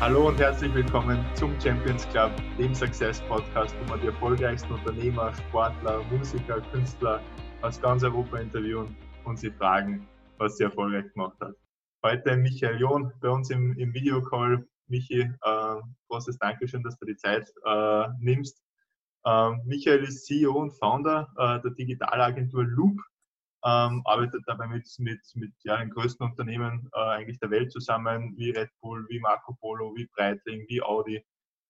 Hallo und herzlich willkommen zum Champions Club, dem Success Podcast, wo wir die erfolgreichsten Unternehmer, Sportler, Musiker, Künstler aus ganz Europa interviewen und sie fragen, was sie erfolgreich gemacht hat. Heute Michael John bei uns im, im Videocall. Michi, äh, großes Dankeschön, dass du die Zeit äh, nimmst. Äh, Michael ist CEO und Founder äh, der Digitalagentur Loop ähm, arbeitet dabei mit, mit, mit ja, den größten Unternehmen äh, eigentlich der Welt zusammen, wie Red Bull, wie Marco Polo, wie Breitling, wie Audi.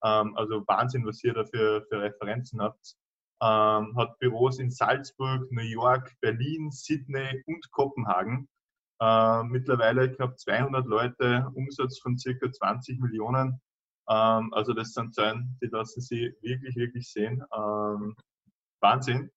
Ähm, also Wahnsinn, was ihr da für, für Referenzen habt. Ähm, hat Büros in Salzburg, New York, Berlin, Sydney und Kopenhagen. Äh, mittlerweile knapp 200 Leute, Umsatz von circa 20 Millionen. Ähm, also das sind Zahlen, die lassen Sie wirklich, wirklich sehen. Ähm, Wahnsinn.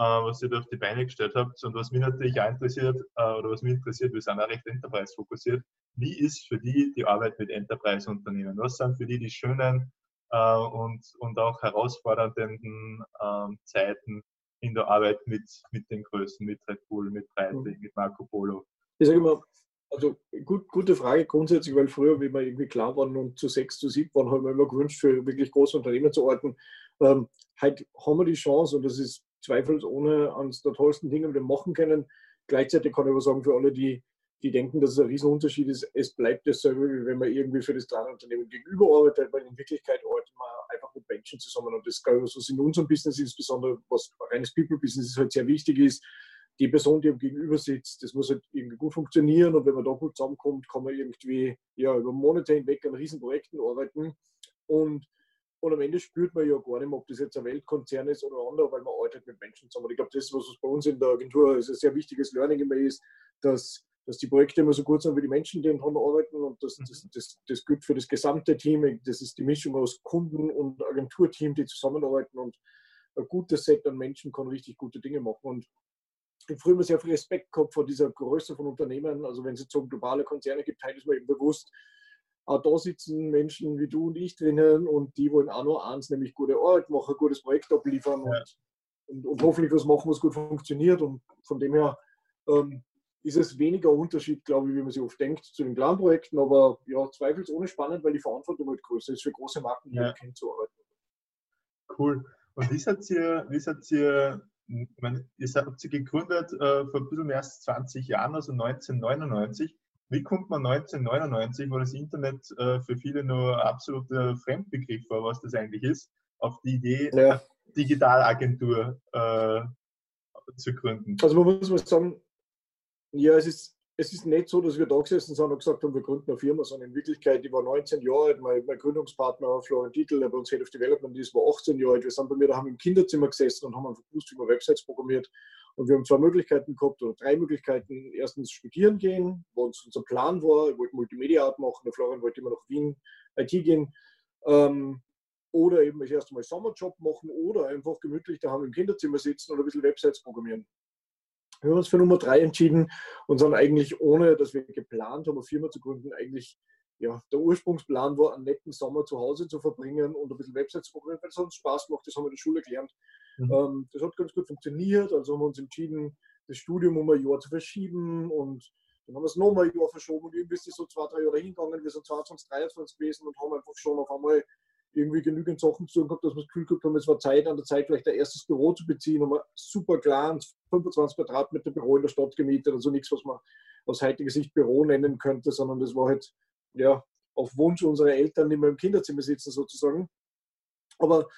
Äh, was ihr da auf die Beine gestellt habt. Und was mich natürlich auch interessiert, äh, oder was mich interessiert, wir sind auch recht Enterprise fokussiert. Wie ist für die die Arbeit mit Enterprise-Unternehmen? Was sind für die die schönen äh, und, und auch herausfordernden ähm, Zeiten in der Arbeit mit, mit den Größen, mit Red Bull, mit Breitling, mit Marco Polo? Ich sage immer, also gut, gute Frage grundsätzlich, weil früher, wie wir irgendwie klar waren und zu sechs, zu sieben waren, haben wir immer gewünscht, für wirklich große Unternehmen zu arbeiten. Ähm, heute haben wir die Chance und das ist zweifelsohne eines der tollsten Dinge, die wir machen können. Gleichzeitig kann ich aber sagen, für alle, die, die denken, dass es ein Riesenunterschied ist, es bleibt dasselbe, wie wenn man irgendwie für das Unternehmen gegenüber arbeitet, weil in Wirklichkeit arbeitet man einfach mit Menschen zusammen. Und das, glaube ich, was in unserem Business insbesondere, was reines People-Business ist, halt sehr wichtig ist, die Person, die am Gegenüber sitzt, das muss halt irgendwie gut funktionieren und wenn man da gut zusammenkommt, kann man irgendwie ja, über Monate hinweg an Riesenprojekten arbeiten und und am Ende spürt man ja gar nicht mehr, ob das jetzt ein Weltkonzern ist oder ein anderer, weil man arbeitet mit Menschen zusammen. Ich glaube, das, was bei uns in der Agentur ist, ein sehr wichtiges Learning immer ist, dass, dass die Projekte immer so gut sind wie die Menschen, die dran arbeiten. Und das, das, mhm. das, das gilt für das gesamte Team. Das ist die Mischung aus Kunden und Agenturteam, die zusammenarbeiten. Und ein gutes Set an Menschen kann richtig gute Dinge machen. Und ich habe früher sehr viel Respekt gehabt vor dieser Größe von Unternehmen. Also wenn es jetzt so globale Konzerne gibt, ist mir eben bewusst, auch da sitzen Menschen wie du und ich drinnen und die wollen auch nur eins, nämlich gute Arbeit machen, gutes Projekt abliefern ja. und, und, und, hoffentlich was machen, was gut funktioniert. Und von dem her ähm, ist es weniger Unterschied, glaube ich, wie man sich oft denkt, zu den kleinen Projekten, aber ja, zweifelsohne spannend, weil die Verantwortung halt größer ist für große Marken, die ja. kennt zu arbeiten. Cool. Und wie seid ihr, wie seid ihr, meine, ihr habt sie gegründet äh, vor ein bisschen mehr als 20 Jahren, also 1999. Wie kommt man 1999, wo das Internet äh, für viele nur absoluter Fremdbegriff war, was das eigentlich ist, auf die Idee, ja. Digitalagentur äh, zu gründen? Also man muss mal sagen, ja, es ist, es ist nicht so, dass wir da gesessen sind und gesagt haben, wir gründen eine Firma, sondern in Wirklichkeit, ich war 19 Jahre alt, mein, mein Gründungspartner Florian Titel, der bei uns Head of Development ist, war 18 Jahre alt. Wir sind bei mir daheim im Kinderzimmer gesessen und haben einfach gewusst, wie man Websites programmiert und wir haben zwei Möglichkeiten gehabt oder drei Möglichkeiten. Erstens studieren gehen, uns unser Plan war. Ich wollte Multimedia Art machen, der Florian wollte immer nach Wien IT gehen. Ähm, oder eben das erste Mal Sommerjob machen oder einfach gemütlich daheim im Kinderzimmer sitzen oder ein bisschen Websites programmieren. Wir haben uns für Nummer drei entschieden und sind eigentlich, ohne dass wir geplant haben, eine Firma zu gründen, eigentlich ja, der Ursprungsplan war, einen netten Sommer zu Hause zu verbringen und ein bisschen Websites zu programmieren, weil es uns Spaß macht. Das haben wir in der Schule gelernt. Mhm. Ähm, das hat ganz gut funktioniert. Also haben wir uns entschieden, das Studium um ein Jahr zu verschieben und dann haben wir es nochmal ein Jahr verschoben und irgendwie ist es so zwei, drei Jahre hingegangen. Wir sind 22, 23 gewesen und haben einfach schon auf einmal irgendwie genügend Sachen zu tun gehabt, dass wir das Gefühl gehabt haben, es war Zeit an der Zeit, vielleicht ein erstes Büro zu beziehen. Haben wir super klar 25 Quadratmeter Büro in der Stadt gemietet, also nichts, was man aus heutiger Sicht Büro nennen könnte, sondern das war halt ja, auf Wunsch unserer Eltern nicht mehr im Kinderzimmer sitzen sozusagen. Aber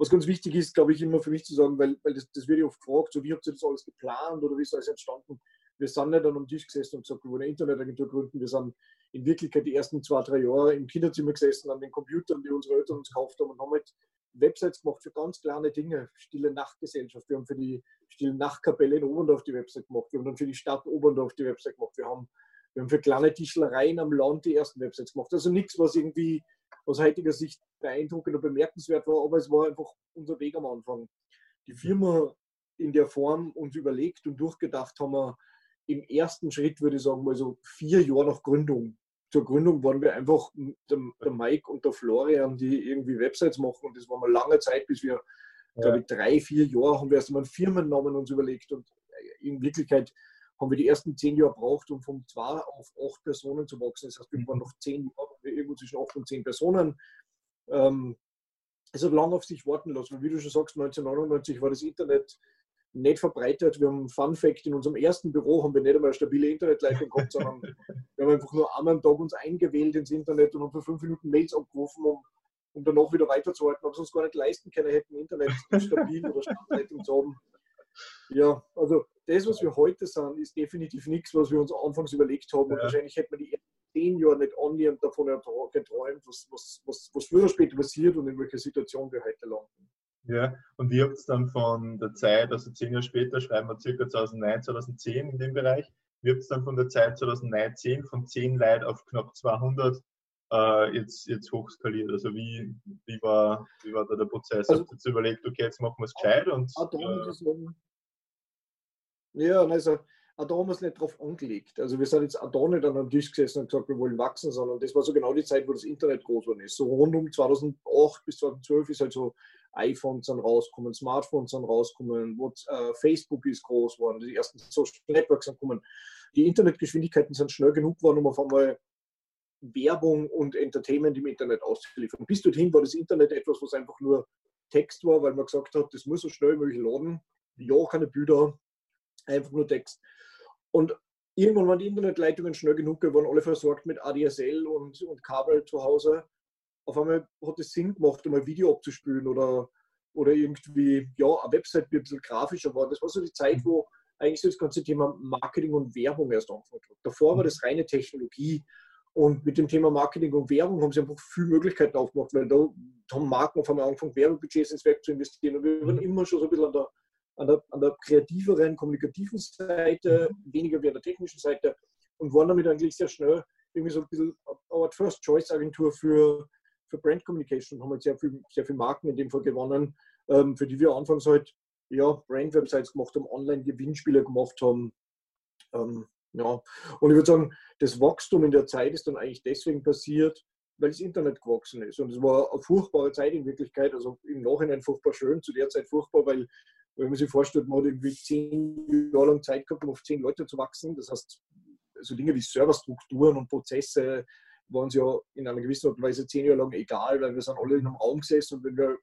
was ganz wichtig ist, glaube ich, immer für mich zu sagen, weil, weil das, das wird ja oft gefragt, so wie habt ihr das alles geplant oder wie ist alles entstanden? Wir sind nicht an einem Tisch gesessen und gesagt, wir wollen eine Internetagentur gründen. Wir sind in Wirklichkeit die ersten zwei, drei Jahre im Kinderzimmer gesessen an den Computern, die unsere Eltern uns gekauft haben und haben halt Websites gemacht für ganz kleine Dinge. Stille Nachtgesellschaft. Wir haben für die Stille Nachtkapelle in Oberndorf die Website gemacht. Wir haben dann für die Stadt Oberndorf die Website gemacht. Wir haben wir haben für kleine Tischlereien am Land die ersten Websites gemacht. Also nichts, was irgendwie aus heutiger Sicht beeindruckend oder bemerkenswert war, aber es war einfach unser Weg am Anfang. Die Firma in der Form uns überlegt und durchgedacht haben wir im ersten Schritt, würde ich sagen, mal so vier Jahre nach Gründung. Zur Gründung waren wir einfach der, der Mike und der Florian, die irgendwie Websites machen und das war mal lange Zeit, bis wir, ja. glaube ich, drei, vier Jahre haben wir erst einmal einen Firmennamen uns überlegt und in Wirklichkeit haben wir die ersten zehn Jahre gebraucht, um von zwei auf acht Personen zu wachsen. Das heißt, wir waren noch zehn Jahre irgendwo zwischen 8 und 10 Personen. Ähm, es hat lange auf sich warten lassen, weil wie du schon sagst, 1999 war das Internet nicht verbreitet. Wir haben Fun Fact, in unserem ersten Büro haben wir nicht einmal eine stabile Internetleitung gehabt, sondern wir haben einfach nur einmal am Tag uns eingewählt ins Internet und haben für fünf Minuten Mails abgerufen, um, um danach wieder weiterzuhalten, aber sonst gar nicht leisten können hätten, Internet stabil oder Standleitung zu haben. Ja, also das, was wir heute sind, ist definitiv nichts, was wir uns anfangs überlegt haben. Und ja. wahrscheinlich hätten wir die ersten zehn Jahre nicht annähernd davon geträumt, was, was, was, was früher oder später passiert und in welcher Situation wir heute landen. Ja, und ihr habt es dann von der Zeit, also zehn Jahre später, schreiben wir circa 2009, 2010 in dem Bereich, wir habt es dann von der Zeit 2009, von 10 Leuten auf knapp 200 äh, jetzt, jetzt hochskaliert. Also wie, wie, war, wie war da der Prozess? Also, Habt ihr jetzt überlegt, okay, jetzt machen wir es gescheit und. Äh, ja, also auch da haben wir es nicht drauf angelegt. Also wir sind jetzt auch da nicht an einem Tisch gesessen und gesagt, wir wollen wachsen, sondern das war so genau die Zeit, wo das Internet groß geworden ist. So rund um 2008 bis 2012 ist halt so iPhones sind rausgekommen, Smartphones sind rausgekommen, äh, Facebook ist groß geworden, die ersten Social Networks sind gekommen. Die Internetgeschwindigkeiten sind schnell genug geworden, um auf einmal Werbung und Entertainment im Internet auszuliefern. Bis dorthin war das Internet etwas, was einfach nur Text war, weil man gesagt hat, das muss so schnell wie möglich laden. Ja, keine Bilder, einfach nur Text. Und irgendwann waren die Internetleitungen schnell genug geworden, alle versorgt mit ADSL und, und Kabel zu Hause. Auf einmal hat es Sinn gemacht, um ein Video abzuspülen oder, oder irgendwie, ja, eine Website, die ein bisschen grafischer war. Das war so die Zeit, wo eigentlich so das ganze Thema Marketing und Werbung erst angefangen hat. Davor war das reine Technologie. Und mit dem Thema Marketing und Werbung haben sie einfach viele Möglichkeiten aufgemacht, weil da haben Marken auf einmal angefangen, Werbebudgets ins Web zu investieren. Und wir waren mhm. immer schon so ein bisschen an der an der, an der kreativeren, kommunikativen Seite, weniger wie an der technischen Seite und waren damit eigentlich sehr schnell irgendwie so ein bisschen eine First-Choice-Agentur für, für Brand Communication und haben halt sehr viel, sehr viel Marken in dem Fall gewonnen, ähm, für die wir anfangs halt ja, Brand-Websites gemacht haben, Online-Gewinnspiele gemacht haben. Ähm, ja. Und ich würde sagen, das Wachstum in der Zeit ist dann eigentlich deswegen passiert, weil das Internet gewachsen ist. Und es war eine furchtbare Zeit in Wirklichkeit, also im Nachhinein furchtbar schön, zu der Zeit furchtbar, weil wenn man sich vorstellt, man hat irgendwie zehn Jahre lang Zeit gehabt, um auf zehn Leute zu wachsen. Das heißt, so Dinge wie Serverstrukturen und Prozesse waren uns ja in einer gewissen Art und Weise zehn Jahre lang egal, weil wir sind alle in einem Raum gesessen und wenn wir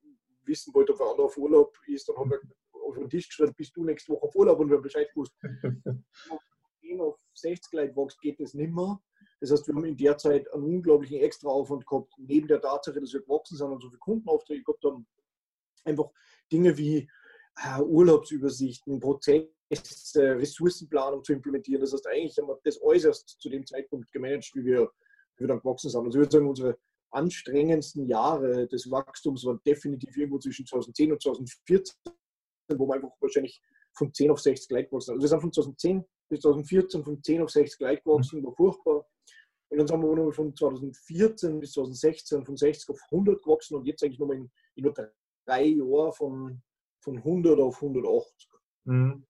wissen wollten, ob ein anderer auf Urlaub ist, dann haben wir auf den Tisch geschrieben, bist du nächste Woche auf Urlaub und wir haben Bescheid gewusst. Wenn auf 60 Leute wächst, geht das nicht mehr. Das heißt, wir haben in der Zeit einen unglaublichen Extraaufwand gehabt, neben der Tatsache, dass wir gewachsen sind und so viele Kundenaufträge gehabt haben. Einfach Dinge wie Urlaubsübersichten, Prozesse, Ressourcenplanung zu implementieren. Das heißt, eigentlich haben wir das äußerst zu dem Zeitpunkt gemanagt, wie wir, wie wir dann gewachsen sind. Also ich würde sagen, unsere anstrengendsten Jahre des Wachstums waren definitiv irgendwo zwischen 2010 und 2014, wo wir einfach wahrscheinlich von 10 auf 60 gleich gewachsen sind. Also wir sind von 2010 bis 2014 von 10 auf 60 gleich gewachsen, war furchtbar. Und dann sind wir von 2014 bis 2016 von 60 auf 100 gewachsen und jetzt eigentlich nochmal in, in nur drei Jahren von von 100 auf 180. Mhm.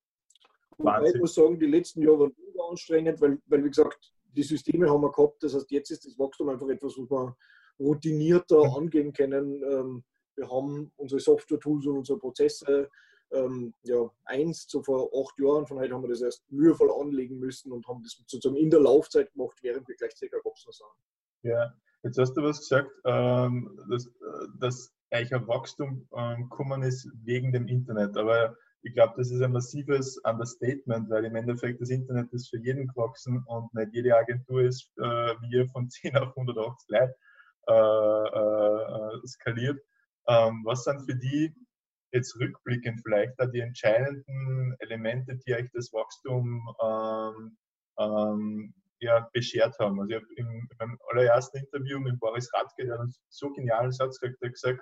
Ich muss sagen, die letzten Jahre waren anstrengend, weil, weil, wie gesagt, die Systeme haben wir gehabt. Das heißt, jetzt ist das Wachstum einfach etwas, was wir routinierter mhm. angehen können. Ähm, wir haben unsere Software-Tools und unsere Prozesse. Ähm, ja, eins, so vor acht Jahren von heute haben wir das erst mühevoll anlegen müssen und haben das sozusagen in der Laufzeit gemacht, während wir gleichzeitig erwachsen sind. Ja, jetzt hast du was gesagt, ähm, dass, dass eigentlich ein Wachstum ähm, gekommen ist wegen dem Internet. Aber ich glaube, das ist ein massives Understatement, weil im Endeffekt das Internet ist für jeden gewachsen und nicht jede Agentur ist äh, wie von 10 auf 180 Leute äh, äh, skaliert. Ähm, was sind für die jetzt rückblickend vielleicht da die entscheidenden Elemente, die euch das Wachstum ähm, ähm, ja, beschert haben? Also ich habe im, im allerersten Interview mit Boris Radke, der einen so genialen Satz gesagt, hat gesagt,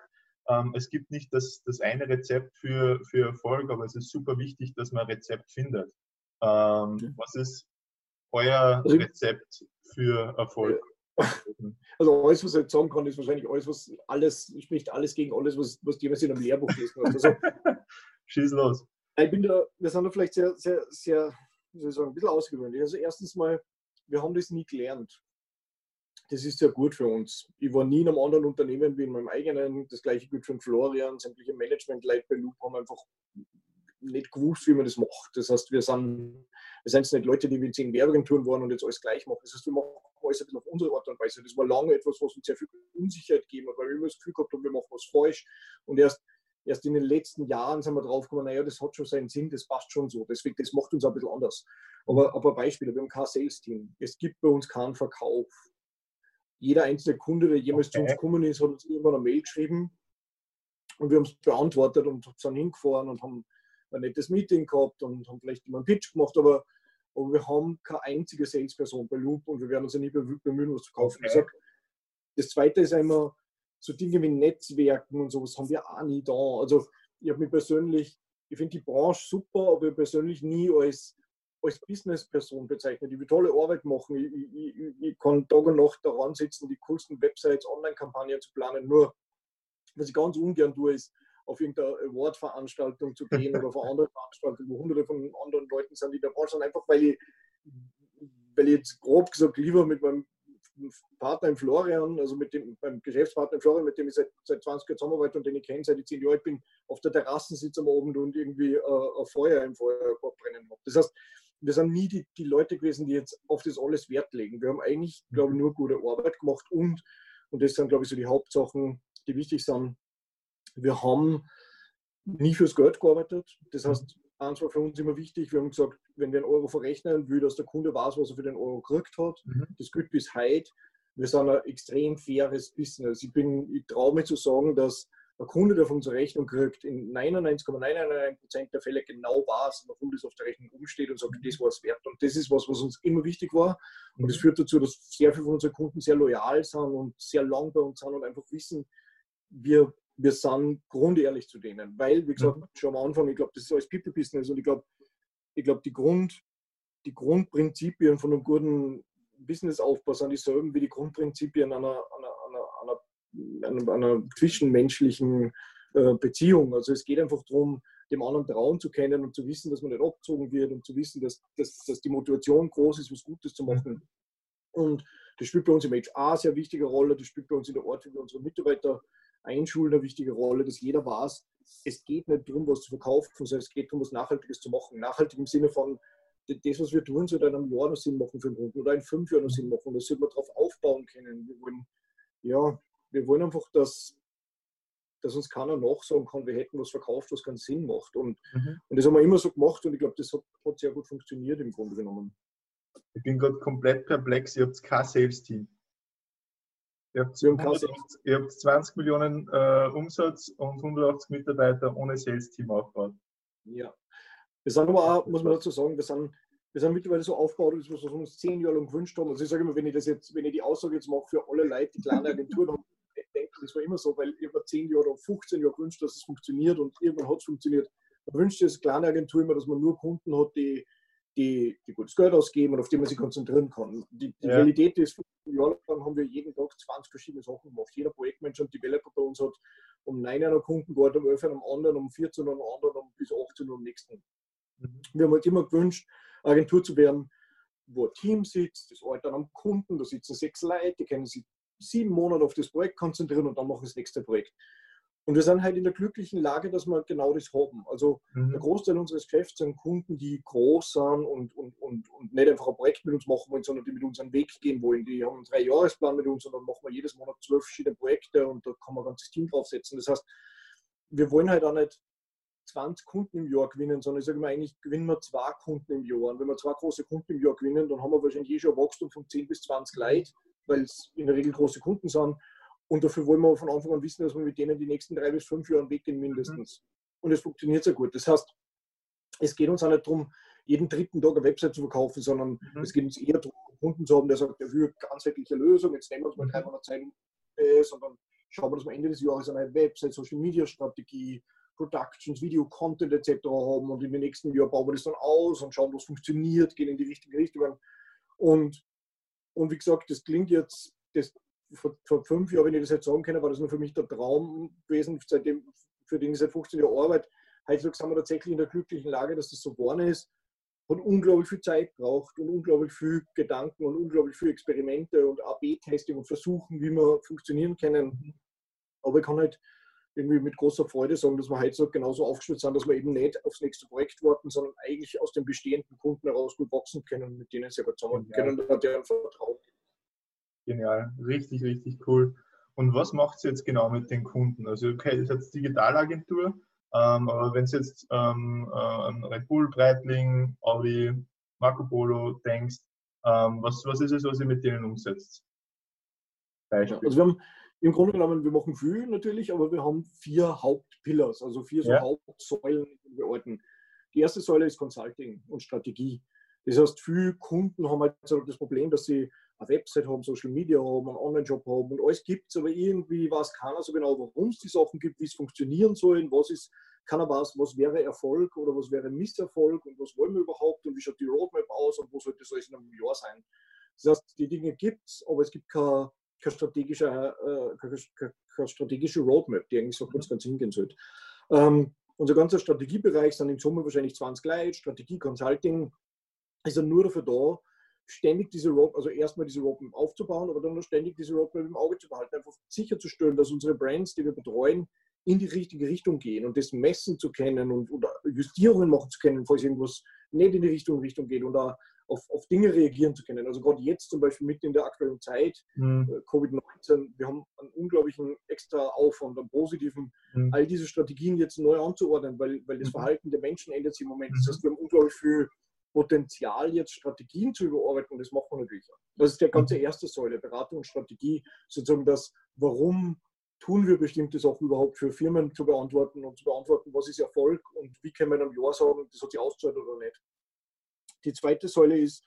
ähm, es gibt nicht das, das eine Rezept für, für Erfolg, aber es ist super wichtig, dass man ein Rezept findet. Ähm, was ist euer Rezept für Erfolg? Also alles, was ich jetzt sagen kann, ist wahrscheinlich alles, was alles, spricht alles gegen alles, was, was jemals in einem Lehrbuch gelesen hat. Also, Schieß los. Ich bin da, wir sind da vielleicht sehr, sehr, sehr, wie soll ich sagen, ein bisschen ausgewöhnlich. Also erstens mal, wir haben das nie gelernt das ist sehr gut für uns. Ich war nie in einem anderen Unternehmen wie in meinem eigenen. Das gleiche gilt für Florian. Sämtliche Management-Leute bei Loop haben einfach nicht gewusst, wie man das macht. Das heißt, wir sind, wir sind nicht Leute, die wie zehn Werbeagenturen waren und jetzt alles gleich machen. Das heißt, wir machen alles ein auf unsere Art und Weise. Das war lange etwas, was uns sehr viel Unsicherheit gegeben hat, weil wir immer das Gefühl gehabt haben, wir machen was falsch. Und erst, erst in den letzten Jahren sind wir drauf gekommen, naja, das hat schon seinen Sinn, das passt schon so. Deswegen, das macht uns ein bisschen anders. Aber, aber Beispiele, wir haben kein Sales-Team. Es gibt bei uns keinen Verkauf. Jeder einzelne Kunde, der jemals okay. zu uns gekommen ist, hat uns irgendwann eine Mail geschrieben und wir haben es beantwortet und sind hingefahren und haben ein nettes Meeting gehabt und haben vielleicht immer einen Pitch gemacht, aber, aber wir haben keine einzige Salesperson bei Loop und wir werden uns ja nie bemühen, was zu kaufen. Okay. Das zweite ist einmal so Dinge wie Netzwerken und sowas haben wir auch nie da. Also ich habe mich persönlich, ich finde die Branche super, aber ich persönlich nie als, als Businessperson bezeichnet. Ich will tolle Arbeit machen. Ich, ich, ich, ich kann Tag und Nacht daran sitzen, die coolsten Websites, Online-Kampagnen zu planen. Nur, was ich ganz ungern tue, ist, auf irgendeine Award-Veranstaltung zu gehen oder auf eine andere Veranstaltung, wo hunderte von anderen Leuten sind, die da sind, einfach weil ich, weil ich jetzt grob gesagt lieber mit meinem Partner im Florian, also mit dem meinem Geschäftspartner im Florian, mit dem ich seit, seit 20 Jahren zusammenarbeite und den ich kenne, seit ich 10 Jahre alt bin, auf der Terrasse sitze am Abend und irgendwie äh, ein Feuer im Feuerkorb brennen habe. Das heißt, wir sind nie die, die Leute gewesen, die jetzt auf das alles Wert legen. Wir haben eigentlich, glaube ich, nur gute Arbeit gemacht und, und das sind, glaube ich, so die Hauptsachen, die wichtig sind, wir haben nie fürs Geld gearbeitet. Das mhm. heißt, eins war für uns immer wichtig, wir haben gesagt, wenn wir einen Euro verrechnen, will, dass der Kunde weiß, was er für den Euro gekriegt hat. Mhm. Das gilt bis heute. Wir sind ein extrem faires Business. Ich, ich traue mich zu sagen, dass ein Kunde, der von unserer Rechnung kriegt, in 99,999% der Fälle genau weiß, warum das auf der Rechnung umsteht und sagt, das war es wert. Und das ist was, was uns immer wichtig war. Und das mhm. führt dazu, dass sehr viele von unseren Kunden sehr loyal sind und sehr lang bei uns sind und einfach wissen, wir wir sind grundehrlich zu denen, weil, wie gesagt, mhm. schon am Anfang, ich glaube, das ist alles People-Business und ich glaube, ich glaube, die, Grund, die Grundprinzipien von einem guten Businessaufbau sind dieselben wie die Grundprinzipien einer, einer, einer, einer, einer zwischenmenschlichen äh, Beziehung. Also es geht einfach darum, dem anderen Trauen zu kennen und zu wissen, dass man nicht abgezogen wird und zu wissen, dass, dass, dass die Motivation groß ist, was Gutes zu machen. Und das spielt bei uns im HR eine sehr wichtige Rolle, das spielt bei uns in der wir unsere Mitarbeiter Einschulen eine wichtige Rolle, dass jeder weiß, es geht nicht darum, was zu verkaufen, sondern es geht darum, was Nachhaltiges zu machen. Nachhaltig im Sinne von, das, was wir tun, sollte in einem Jahr noch Sinn machen für den Kunden oder in fünf Jahren noch Sinn machen. Da sollte man darauf aufbauen können. Wir wollen, ja, wir wollen einfach, dass, dass uns keiner nachsagen kann, wir hätten was verkauft, was keinen Sinn macht. Und, mhm. und das haben wir immer so gemacht und ich glaube, das hat, hat, sehr gut funktioniert im Grunde genommen. Ich bin gerade komplett perplex, ihr habt kein Sales-Team. Ihr habt, 180, ihr habt 20 Millionen äh, Umsatz und 180 Mitarbeiter ohne Sales-Team aufgebaut. Ja. Wir sind aber auch, muss man dazu sagen, wir sind, wir sind mittlerweile so aufgebaut, dass wir uns zehn Jahre lang gewünscht haben. Also ich sage immer, wenn ich das jetzt, wenn ich die Aussage jetzt mache für alle Leute, die kleine Agenturen haben, das war immer so, weil ich mir 10 Jahre oder 15 Jahre gewünscht, dass es funktioniert und irgendwann hat es funktioniert. Man wünscht sich als kleine Agentur immer, dass man nur Kunden hat, die, die, die gutes Geld ausgeben und auf die man sich konzentrieren kann. Die, die ja. Realität ist, Jahre lang haben wir jeden Tag 20 verschiedene Sachen gemacht. Jeder Projektmensch und Developer bei uns hat um 9 Uhr einen Kunden gehabt, um 11 Uhr am anderen, um 14 Uhr am anderen und bis 18 Uhr am nächsten. Mhm. Wir haben halt immer gewünscht, Agentur zu werden, wo ein Team sitzt, das arbeitet am Kunden, da sitzen sechs Leute, die können sich sieben Monate auf das Projekt konzentrieren und dann machen das nächste Projekt. Und wir sind halt in der glücklichen Lage, dass wir genau das haben. Also mhm. der Großteil unseres Geschäfts sind Kunden, die groß sind und, und, und, und nicht einfach ein Projekt mit uns machen wollen, sondern die mit uns einen Weg gehen wollen. Die haben einen Drei-Jahres-Plan mit uns und dann machen wir jedes Monat zwölf verschiedene Projekte und da kann man ein ganzes Team draufsetzen. Das heißt, wir wollen halt auch nicht 20 Kunden im Jahr gewinnen, sondern ich sage mal, eigentlich gewinnen wir zwei Kunden im Jahr. Und wenn wir zwei große Kunden im Jahr gewinnen, dann haben wir wahrscheinlich eh schon ein Wachstum von 10 bis 20 Leute, weil es in der Regel große Kunden sind. Und dafür wollen wir von Anfang an wissen, dass wir mit denen die nächsten drei bis fünf Jahre weggehen mindestens. Mhm. Und es funktioniert sehr gut. Das heißt, es geht uns auch nicht darum, jeden dritten Tag eine Website zu verkaufen, sondern mhm. es geht uns eher darum, einen Kunden zu haben, der sagt, er will eine ganzheitliche Lösung, jetzt nehmen wir uns mal drei Monate Zeit, äh, sondern schauen wir, dass wir Ende des Jahres eine Website, Social Media Strategie, Productions, Video, Content etc. haben und in den nächsten Jahren bauen wir das dann aus und schauen, was funktioniert, gehen in die richtige Richtung. Und, und wie gesagt, das klingt jetzt, das vor, vor, fünf Jahren, wenn ich das jetzt sagen kann, war das nur für mich der Traum gewesen, seitdem, für den ich seit 15 Jahren arbeite. Heutzutage sind wir tatsächlich in der glücklichen Lage, dass das so geworden ist. Hat unglaublich viel Zeit braucht und unglaublich viel Gedanken und unglaublich viel Experimente und AB-Testing und Versuchen, wie wir funktionieren können. Aber ich kann halt irgendwie mit großer Freude sagen, dass wir heute genauso aufgestellt sind, dass wir eben nicht aufs nächste Projekt warten, sondern eigentlich aus den bestehenden Kunden heraus gut wachsen können und mit denen gut zusammenarbeiten können und deren Vertrauen. Genial, richtig, richtig cool. Und was macht ihr jetzt genau mit den Kunden? Also, okay, das ist jetzt Digitalagentur, ähm, aber wenn du jetzt ähm, äh, an Red Bull, Breitling, Audi, Marco Polo denkst, ähm, was, was ist es, was ihr mit denen umsetzt? Beispiel. Also wir haben im Grunde genommen, wir machen viel natürlich, aber wir haben vier Hauptpillars, also vier so ja. Hauptsäulen, die wir arbeiten. Die erste Säule ist Consulting und Strategie. Das heißt, viele Kunden haben halt das Problem, dass sie eine Website haben, Social Media haben, einen Online-Shop haben und alles gibt es, aber irgendwie weiß keiner so genau, warum es die Sachen gibt, wie es funktionieren sollen, was ist, keiner weiß, was wäre Erfolg oder was wäre Misserfolg und was wollen wir überhaupt und wie schaut die Roadmap aus und wo sollte das alles in einem Jahr sein. Das heißt, die Dinge gibt es, aber es gibt keine, keine, strategische, äh, keine, strategische Roadmap, die eigentlich so kurz ganz hingehen sollte. Ähm, unser ganzer Strategiebereich sind in Summe wahrscheinlich 20 Leute, Strategie, Consulting ist dann nur dafür da, ständig diese Roadmap, also erstmal diese Roadmap aufzubauen, aber dann noch ständig diese Roadmap im Auge zu behalten, einfach sicherzustellen, dass unsere Brands, die wir betreuen, in die richtige Richtung gehen und das messen zu können und oder Justierungen machen zu können, falls irgendwas nicht in die Richtung, Richtung geht und da auf, auf Dinge reagieren zu können. Also gerade jetzt zum Beispiel mit in der aktuellen Zeit, mhm. Äh, Covid-19, wir haben einen unglaublichen extra Aufwand, einen positiven, mhm. all diese Strategien jetzt neu anzuordnen, weil, weil das mhm. Verhalten der Menschen ändert sich im Moment. Das heißt, wir haben unglaublich viel Potenzial, jetzt Strategien zu überarbeiten das machen wir natürlich auch. Das ist der ganze erste Säule, Beratung und Strategie, sozusagen das, warum tun wir bestimmte Sachen überhaupt für Firmen zu beantworten und zu beantworten, was ist Erfolg und wie können wir einem Jahr sagen, das hat sich ausgezahlt oder nicht. Die zweite Säule ist,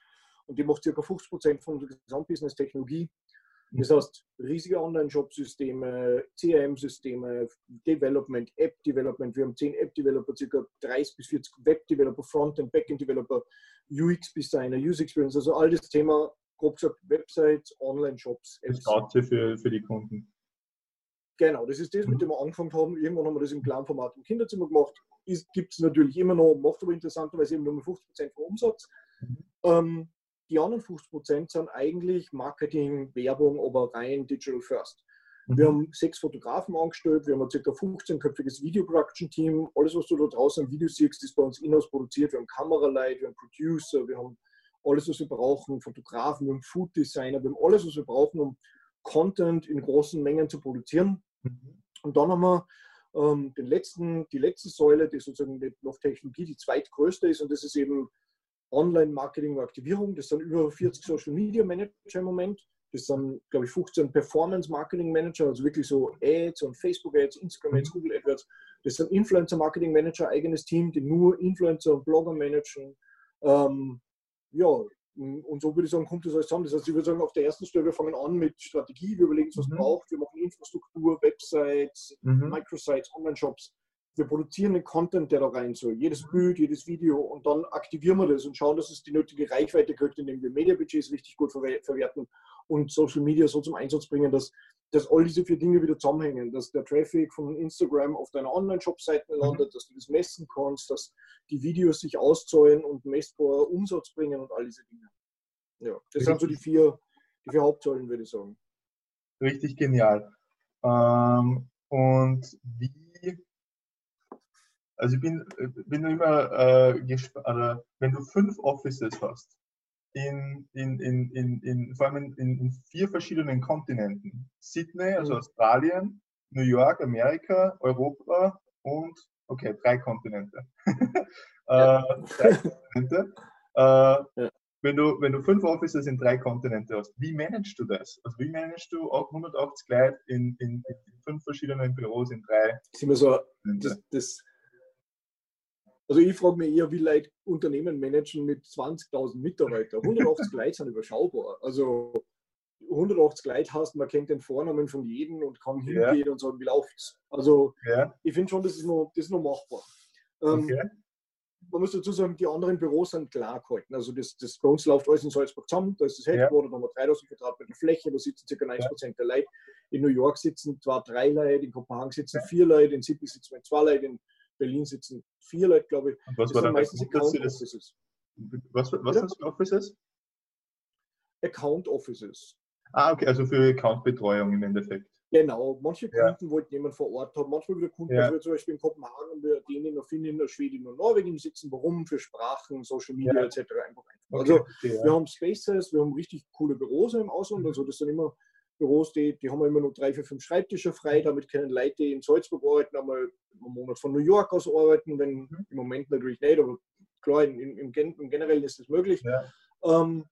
und die macht ca. 50 Prozent von unserer Gesamtbusiness Technologie, das heißt, riesige Online-Shop-Systeme, CRM-Systeme, Development, App-Development. Wir haben 10 App-Developer, ca. 30 bis 40 Web-Developer, Frontend, Backend-Developer, UX-Designer, User-Experience, also all das Thema, grob gesagt, Websites, Online-Shops. Das Ganze für, für die Kunden. Genau, das ist das, mit dem wir angefangen haben. Irgendwann haben wir das im kleinen Format im Kinderzimmer gemacht. Gibt es natürlich immer noch, macht aber interessanterweise eben nur 50% vom Umsatz. Mhm. Ähm, die anderen 50 Prozent sind eigentlich Marketing, Werbung, aber rein Digital First. Mhm. Wir haben sechs Fotografen angestellt, wir haben ein ca. 15-köpfiges Video-Production-Team. Alles, was du da draußen im Video siehst, ist bei uns in-house produziert. Wir haben Kameraleute, wir haben Producer, wir haben alles, was wir brauchen, Fotografen, wir haben Food-Designer, wir haben alles, was wir brauchen, um Content in großen Mengen zu produzieren. Mhm. Und dann haben wir ähm, den letzten, die letzte Säule, die sozusagen noch Technologie die zweitgrößte ist, und das ist eben Online-Marketing und Aktivierung. Das sind über 40 Social Media Manager im Moment. Das sind, glaube ich, 15 Performance Marketing Manager, also wirklich so Ads und Facebook Ads, Instagram Ads, mhm. Google AdWords. Das sind Influencer Marketing Manager, eigenes Team, die nur Influencer und Blogger managen. Ähm, ja, und so würde ich sagen, kommt das alles zusammen. Das heißt, ich würde sagen, auf der ersten Stelle, wir fangen an mit Strategie, wir überlegen was mhm. braucht, wir machen Infrastruktur, Websites, mhm. Microsites, Online-Shops wir produzieren den Content, der da rein soll. Jedes Bild, jedes Video und dann aktivieren wir das und schauen, dass es die nötige Reichweite kriegt, indem wir Media-Budgets richtig gut verwerten und Social Media so zum Einsatz bringen, dass, dass all diese vier Dinge wieder zusammenhängen, dass der Traffic von Instagram auf deiner Online-Shop-Seiten mhm. landet, mhm. dass du das messen kannst, dass die Videos sich auszahlen und messbar Umsatz bringen und all diese Dinge. Ja, das richtig. sind so die vier, die vier Hauptsäulen, würde ich sagen. Richtig genial. Ähm, und wie also ich bin, bin immer äh, gespannt, wenn du fünf Offices hast, in, in, in, in, in, vor allem in, in vier verschiedenen Kontinenten. Sydney, also mhm. Australien, New York, Amerika, Europa und, okay, drei Kontinente. äh, drei Kontinente. Äh, ja. wenn, du, wenn du fünf Offices in drei Kontinente hast, wie managst du das? Also wie managst du 180 Leute in, in, in fünf verschiedenen Büros in drei? Das ist immer so, das, das, also ich frage mich eher, wie Leute Unternehmen managen mit 20.000 Mitarbeitern. 180 Leute sind überschaubar. Also 180 Leute hast, man kennt den Vornamen von jedem und kann hingehen ja. und sagen, wie läuft's. Also ja. ich finde schon, das ist noch, das ist noch machbar. Ähm, okay. Man muss dazu sagen, die anderen Büros sind klar gehalten. Also das, das, bei uns läuft alles in Salzburg zusammen, da ist das Headquarter, ja. da haben wir 3000 Quadratmeter Fläche, da sitzen ca. 90 Prozent der Leute. In New York sitzen zwar drei Leute, in Kopenhagen sitzen vier Leute, in Sydney sitzen zwei Leute, in Berlin sitzen vier Leute, glaube ich. Und was das war dann meistens Account Offices. Was, was ja. für Offices? Account Offices. Ah, okay, also für Account-Betreuung im Endeffekt. Genau, manche Kunden ja. wollten jemanden vor Ort haben, manchmal wieder Kunden, ja. also zum Beispiel in Kopenhagen, wir Dänen, Finnen, Schweden und Norwegen sitzen, warum? Für Sprachen, Social Media ja. etc. Einfach. Okay. Also okay, wir haben Spaces, wir haben richtig coole Büros im Ausland, mhm. also das sind immer Büros, die, die haben immer nur drei, vier, fünf Schreibtische frei, damit können Leute, die in Salzburg arbeiten, einmal einen Monat von New York aus arbeiten, wenn mhm. im Moment natürlich nicht, aber klar, im, im, im Generellen ist das möglich. Ähm,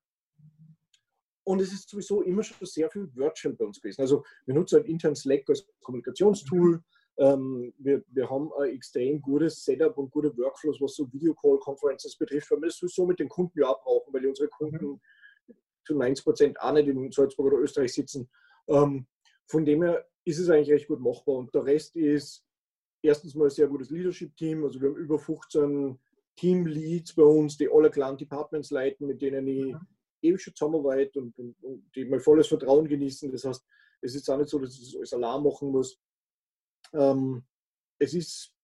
und es ist sowieso immer schon sehr viel Virtual bei uns gewesen. Also wir nutzen ein intern Slack als Kommunikationstool. Ähm, wir, wir haben ein extrem gutes Setup und gute Workflows, was so Videocall-Conferences betrifft, weil wir das sowieso mit den Kunden ja auch brauchen, weil unsere Kunden zu 90 Prozent auch nicht in Salzburg oder Österreich sitzen. Ähm, von dem her ist es eigentlich recht gut machbar. Und der Rest ist erstens mal ein sehr gutes Leadership-Team. Also wir haben über 15 Team-Leads bei uns, die alle kleinen Departments leiten, mit denen ich mhm ewig schon zusammenarbeit und, und, und, die mein volles Vertrauen genießen. Das heißt, es ist auch nicht so, dass ich das als Alarm machen muss. Ähm, es, ist,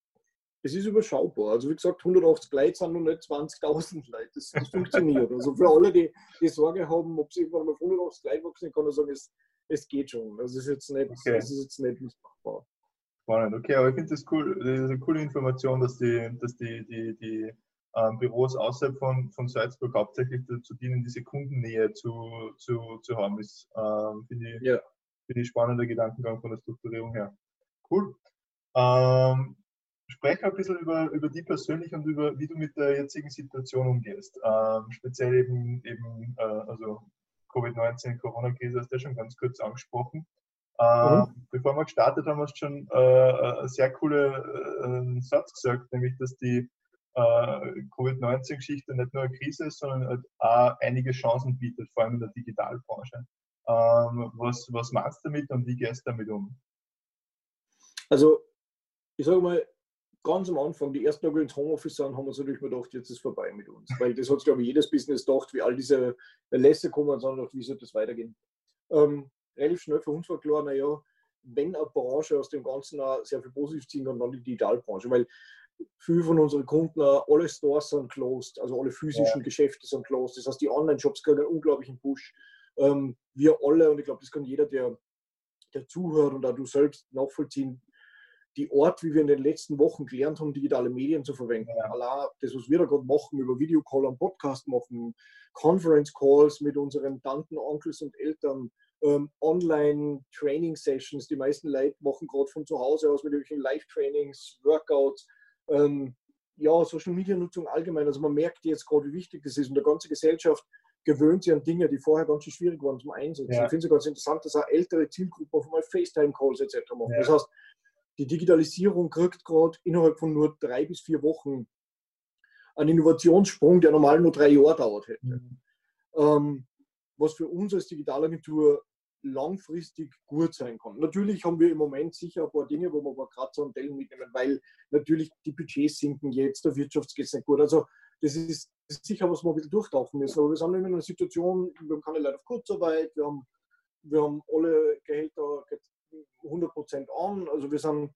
es ist überschaubar. Also wie gesagt, 180 Leute sind noch nicht 20.000 Leute. Das, das funktioniert. Also für alle, die, die Sorge haben, ob sie irgendwann mal auf 180 Leute wachsen, kann ich sagen, es, es geht schon. Also es ist jetzt nicht, okay. es ist jetzt nicht machbar. Spannend, okay, aber ich finde das cool, das ist eine coole Information, dass die, dass die, die, die ähm, Büros außerhalb von, von Salzburg hauptsächlich dazu dienen, diese Kundennähe zu, zu, zu haben. Das ähm, finde ich, ja. find ich spannender Gedankengang von der Strukturierung her. Cool. Ähm, spreche ein bisschen über, über die persönlich und über wie du mit der jetzigen Situation umgehst. Ähm, speziell eben, eben äh, also Covid-19, Corona-Krise, hast du ja schon ganz kurz angesprochen. Äh, mhm. Bevor wir gestartet haben, hast du schon äh, einen sehr coolen äh, Satz gesagt, nämlich dass die äh, Covid-19-Geschichte nicht nur eine Krise ist, sondern halt auch einige Chancen bietet, vor allem in der Digitalbranche. Ähm, was, was meinst du damit und wie gehst du damit um? Also, ich sage mal, ganz am Anfang, die ersten Tage ins Homeoffice sind, haben wir uns natürlich mal gedacht, jetzt ist es vorbei mit uns. Weil das hat, glaube ich, jedes Business gedacht, wie all diese Lässe kommen und sagen, wie soll das weitergehen. Ähm, relativ schnell für uns war klar, naja, wenn eine Branche aus dem Ganzen auch sehr viel positiv ziehen kann, dann die Digitalbranche. Weil viele von unseren Kunden, äh, alle Stores sind closed, also alle physischen ja. Geschäfte sind closed. Das heißt, die Online-Shops kriegen einen unglaublichen Push. Ähm, wir alle, und ich glaube, das kann jeder, der, der zuhört und auch du selbst nachvollziehen, die Art, wie wir in den letzten Wochen gelernt haben, digitale Medien zu verwenden. Ja. Allein das, was wir da gerade machen, über Videocall und Podcast machen, Conference Calls mit unseren Tanten, Onkels und Eltern, ähm, Online-Training-Sessions. Die meisten Leute machen gerade von zu Hause aus mit irgendwelchen Live-Trainings, Workouts ähm, ja, Social Media Nutzung allgemein. Also man merkt jetzt gerade, wie wichtig das ist und die ganze Gesellschaft gewöhnt sich an Dinge, die vorher ganz schön schwierig waren zum Einsetzen. Ja. Ich finde es ganz interessant, dass auch ältere Zielgruppen auf einmal FaceTime-Calls etc. machen. Ja. Das heißt, die Digitalisierung kriegt gerade innerhalb von nur drei bis vier Wochen einen Innovationssprung, der normal nur drei Jahre dauert hätte. Mhm. Ähm, was für uns als Digitalagentur langfristig gut sein kann. Natürlich haben wir im Moment sicher ein paar Dinge, wo wir aber Kratzer und Dellen mitnehmen, weil natürlich die Budgets sinken jetzt, der Wirtschaft geht es nicht gut. Also das ist, das ist, sicher, was wir ein bisschen durchtauchen müssen. Aber wir sind in einer Situation, wir haben keine Leute auf Kurzarbeit, wir haben, wir haben alle Gehälter 100% an, also wir sind,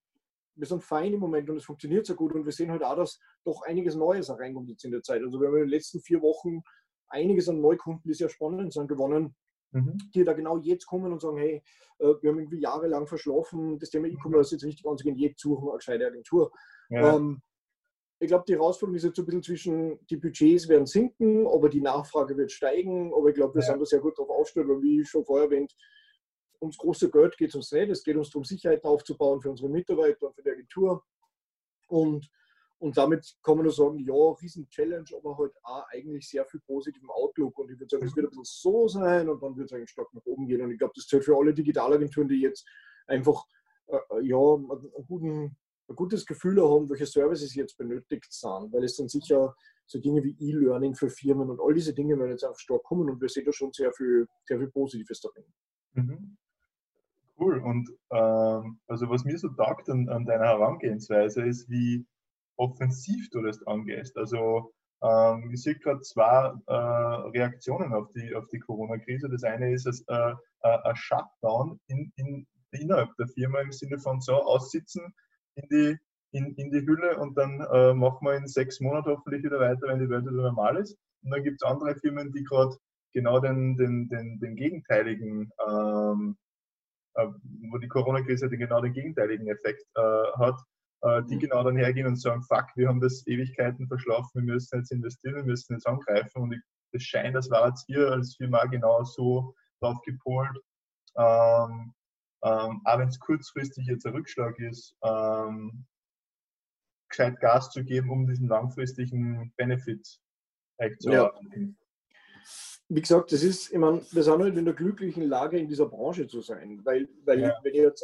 wir sind fein im Moment und es funktioniert sehr gut und wir sehen halt auch, dass doch einiges Neues reinkommt jetzt in der Zeit. Also wir haben in den letzten vier Wochen einiges an Neukunden, die sehr spannend sind, gewonnen mhm. die da genau jetzt kommen und sagen, hey, äh, wir haben irgendwie jahrelang verschlafen, das Thema E-Commerce jetzt richtig anzugehen, jetzt suchen wir eine gescheite Agentur. Ja. Ähm, ich glaube, die Herausforderung ist jetzt so ein bisschen zwischen, die Budgets werden sinken, aber die Nachfrage wird steigen. Aber ich glaube, wir ja. sind da sehr gut darauf aufgestellt, weil wie schon vorher erwähnt, ums große Geld geht es uns nicht. Es geht uns darum, Sicherheiten aufzubauen für unsere Mitarbeiter und für die Agentur. Und und damit kann man nur sagen, ja, riesen Challenge, aber halt auch eigentlich sehr viel positiven Outlook. Und ich würde sagen, es wird ein bisschen so sein und dann wird es eigentlich stark nach oben gehen. Und ich glaube, das zählt für alle Digitalagenturen, die jetzt einfach äh, äh ja, einen guten, ein gutes Gefühl haben, welche Services jetzt benötigt sind. Weil es dann sicher so Dinge wie E-Learning für Firmen und all diese Dinge werden jetzt einfach stark kommen und wir sehen da schon sehr viel, sehr viel Positives darin. Mhm. Cool. Und ähm, also was mir so taugt an, an deiner Herangehensweise ist, wie offensiv du das angehst. Also ähm, ich sehe gerade zwei äh, Reaktionen auf die, auf die Corona-Krise. Das eine ist es, äh, äh, ein Shutdown in, in, innerhalb der Firma im Sinne von so aussitzen in die, in, in die Hülle und dann äh, machen wir in sechs Monaten hoffentlich wieder weiter, wenn die Welt wieder normal ist. Und dann gibt es andere Firmen, die gerade genau den, den, den, den gegenteiligen ähm, äh, wo die Corona-Krise genau den gegenteiligen Effekt äh, hat, äh, die mhm. genau dann hergehen und sagen, fuck, wir haben das Ewigkeiten verschlafen, wir müssen jetzt investieren, wir müssen jetzt angreifen und es scheint, das war jetzt hier als Firma genau so drauf gepolt, ähm, ähm, auch wenn es kurzfristig jetzt ein Rückschlag ist, ähm, gescheit Gas zu geben, um diesen langfristigen Benefit zu ja. Wie gesagt, das ist, ich meine, wir sind halt in der glücklichen Lage, in dieser Branche zu sein, weil, weil ja. wenn ich jetzt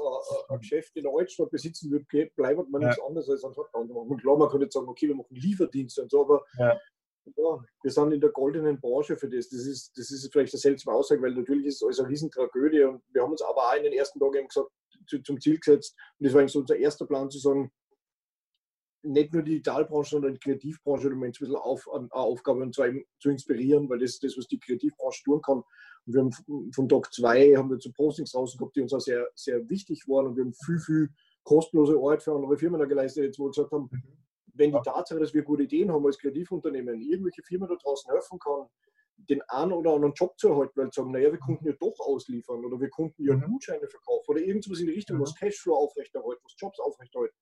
ein, Geschäft in der Altstadt besitzen würde, bleibt man ja. nichts anderes als ein Shotdown zu machen. Und klar, man könnte jetzt sagen, okay, wir machen Lieferdienste und so, aber ja. ja. wir sind in der goldenen Branche für das. Das ist, das ist vielleicht eine seltsame Aussage, weil natürlich ist es alles eine Riesentragödie und wir haben uns aber auch in den ersten Tagen gesagt, zu, zum Ziel gesetzt, und das war eigentlich so unser erster Plan zu sagen, nicht nur die Digitalbranche, sondern die Kreativbranche im Moment ein bisschen auf, eine Aufgabe und zwar eben zu inspirieren, weil das ist das, was die Kreativbranche tun kann. Und wir haben von Tag 2 haben wir zu Postings raus gehabt, die uns auch sehr, sehr wichtig waren und wir haben viel, viel kostenlose Arbeit für andere Firmen geleistet, jetzt wo wir gesagt haben, mhm. wenn die Tatsache, dass wir gute Ideen haben als Kreativunternehmen, irgendwelche Firmen da draußen helfen kann, den einen oder anderen Job zu erhalten, weil sie sagen, naja, wir konnten ja doch ausliefern oder wir konnten ja mhm. Gutscheine verkaufen oder irgendwas in die Richtung, was mhm. Cashflow aufrechterhalten, was Jobs aufrechterhalten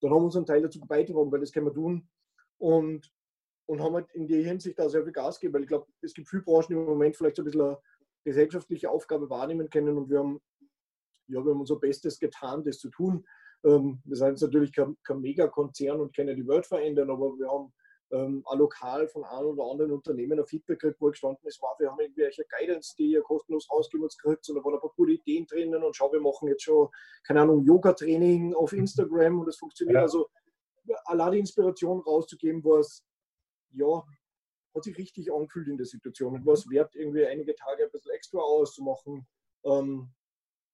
dann haben wir unseren Teil dazu beigetragen, weil das können wir tun. Und, und haben halt in der Hinsicht da sehr viel Gas gegeben, weil ich glaube, es gibt viele Branchen, die im Moment vielleicht so ein bisschen eine gesellschaftliche Aufgabe wahrnehmen können und wir haben, ja, wir haben unser Bestes getan, das zu tun. Ähm, wir sind jetzt natürlich kein, kein Megakonzern und können die Welt verändern, aber wir haben ähm, auch lokal von einem oder anderen Unternehmen ein Feedback gekriegt, wo gestanden ist, war, wir haben irgendwelche Guidance, die ihr kostenlos rausgeben gekriegt und da waren ein paar gute Ideen drinnen und schau, wir machen jetzt schon, keine Ahnung, Yoga-Training auf mhm. Instagram und es funktioniert. Ja. Also allein die Inspiration rauszugeben, war es, ja, hat sich richtig angefühlt in der Situation und war es wert, irgendwie einige Tage ein bisschen extra auszumachen. Ähm,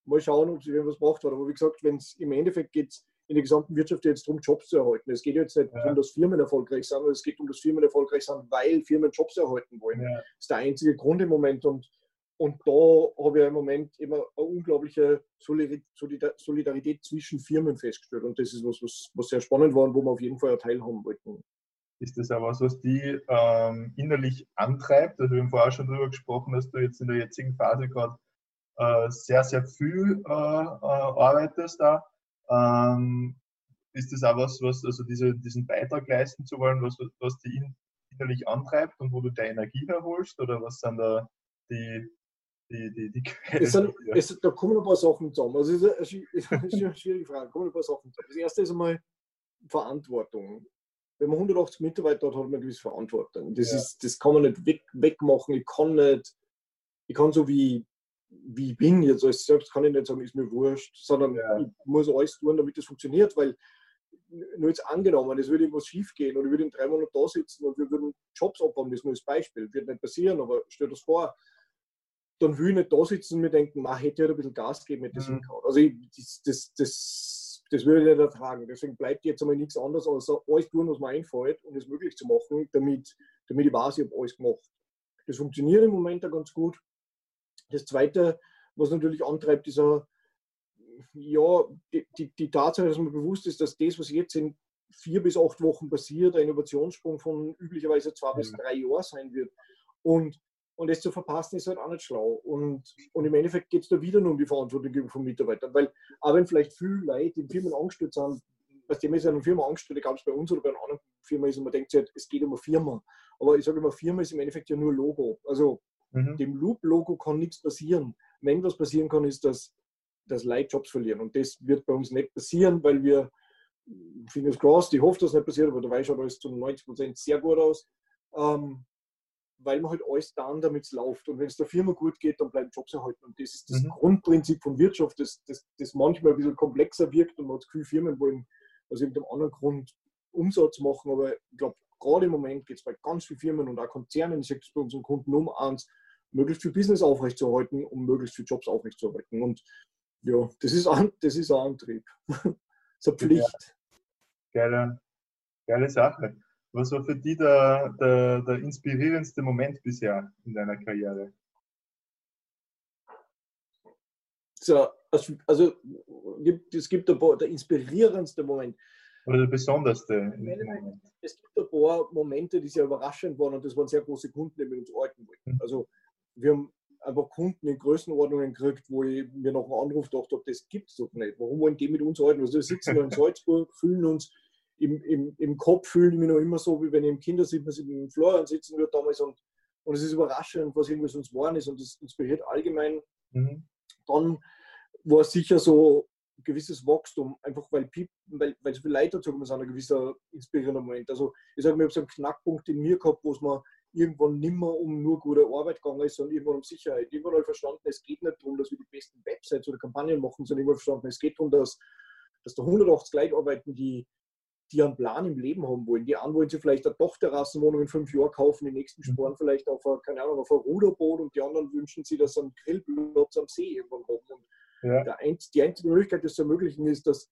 mal schauen, ob sich irgendwas braucht hat. Aber wie gesagt, wenn es im Endeffekt geht, in der gesamten Wirtschaft jetzt darum, Jobs zu erhalten. Es geht jetzt nicht ja. darum, dass Firmen erfolgreich sind, sondern es geht um, dass Firmen erfolgreich sind, weil Firmen Jobs erhalten wollen. Ja. Das ist der einzige Grund im Moment. Und, und da habe ich im Moment immer eine unglaubliche Solidarität zwischen Firmen festgestellt. Und das ist was, was, was sehr spannend war und wo wir auf jeden Fall teilhaben wollten. Ist das auch was, was die ähm, innerlich antreibt? Also wir haben vorher schon darüber gesprochen, dass du jetzt in der jetzigen Phase gerade äh, sehr, sehr viel äh, äh, arbeitest da. Ähm, ist das auch was, was also diese, diesen Beitrag leisten zu wollen, was, was dich innerlich antreibt und wo du deine Energie herholst? Oder was sind da die, die, die, die es sind, es, Da kommen ein paar Sachen zusammen. Also es ist, eine, eine schwierige Frage. Da kommen ein paar Sachen zusammen. Das erste ist einmal Verantwortung. Wenn man 180 Mitarbeiter hat, hat man eine gewisse Verantwortung. Das, ja. ist, das kann man nicht weg, wegmachen. Ich kann nicht, ich kann so wie wie ich bin. Jetzt als selbst kann ich nicht sagen, ist mir wurscht, sondern ja. ich muss alles tun, damit das funktioniert, weil nur jetzt angenommen, es würde irgendwas schief gehen oder ich würde in drei Monaten da sitzen und wir würden Jobs abbauen, das ist nur das Beispiel, wird nicht passieren, aber stell dir das vor, dann will ich nicht da sitzen und mir denken, man hätte ja ein bisschen Gas geben, hätte das mhm. hingehauen. Also ich, das, das, das, das würde ich nicht ertragen. Deswegen bleibt jetzt einmal nichts anderes, als alles tun, was mir einfällt, um es möglich zu machen, damit, damit ich weiß, ich habe alles gemacht. Das funktioniert im Moment auch ganz gut. Das Zweite, was natürlich antreibt, ist auch, ja, die, die, die Tatsache, dass man bewusst ist, dass das, was jetzt in vier bis acht Wochen passiert, ein Innovationssprung von üblicherweise zwei ja. bis drei Jahren sein wird. Und, und das zu verpassen, ist halt auch nicht schlau. Und, und im Endeffekt geht es da wieder nur um die Verantwortung von Mitarbeitern. Weil, auch wenn vielleicht viele Leute in Firmen angestellt sind, was dem ist eine Firma angestellt, egal ob es bei uns oder bei einer anderen Firma ist, und man denkt sich halt, es geht um eine Firma. Aber ich sage immer, Firma ist im Endeffekt ja nur Logo. Also Mhm. Dem Loop-Logo kann nichts passieren. Wenn was passieren kann, ist, dass, dass Leute Jobs verlieren. Und das wird bei uns nicht passieren, weil wir, fingers crossed, ich hoffe, dass es nicht passiert, aber da weiß ich alles zu 90 Prozent sehr gut aus. Ähm, weil man halt alles dann, damit es läuft. Und wenn es der Firma gut geht, dann bleiben Jobs erhalten. Und das ist das mhm. Grundprinzip von Wirtschaft, das, das, das manchmal ein bisschen komplexer wirkt und man hat das Gefühl, Firmen wollen aus irgendeinem anderen Grund Umsatz machen. Aber ich glaube, gerade im Moment geht es bei ganz vielen Firmen und auch Konzernen, ich sage es bei unseren Kunden um eins, möglichst viel Business aufrechtzuerhalten, um möglichst viele Jobs aufrechtzuerhalten. Und ja, das ist, an, das ist ein Antrieb. das ist eine Pflicht. Geile, geile Sache. Was war für dich der, der, der inspirierendste Moment bisher in deiner Karriere? So, also, also es gibt ein paar, der inspirierendste Moment. Oder der besonderste? Es gibt ein paar Momente, die sehr überraschend waren und das waren sehr große Kunden, die mit uns arbeiten wollten. Mhm. Also wir haben einfach Kunden in Größenordnungen kriegt, wo ich mir noch einen Anruf dachte, das gibt es doch nicht. Warum wollen die mit uns arbeiten? Also wir sitzen da in Salzburg, fühlen uns im, im, im Kopf, fühlen wir noch immer so, wie wenn ich im Kindersitz in Florian sitzen würde damals und, und es ist überraschend, was irgendwie sonst geworden ist und das inspiriert allgemein. Mhm. Dann war es sicher so ein gewisses Wachstum, einfach weil, weil, weil so viele Leute dazu sind, ein gewisser inspirierender Moment. Also ich sage mir, ich habe so einen Knackpunkt in mir gehabt, wo es mir irgendwann nimmer um nur gute Arbeit gegangen ist, sondern irgendwann um Sicherheit. Irgendwann habe ich verstanden, es geht nicht darum, dass wir die besten Websites oder Kampagnen machen, sondern irgendwann verstanden, es geht darum, dass, dass da 180 Leute arbeiten, die, die einen Plan im Leben haben wollen. Die einen wollen sich vielleicht eine Tochterrassenwohnung in fünf Jahren kaufen, die nächsten mhm. sparen vielleicht auf ein, keine Ahnung, auf ein Ruderboot und die anderen wünschen sich, dass sie einen Grillplatz am See irgendwann haben. Und ja. die einzige Möglichkeit, das zu ermöglichen, ist, dass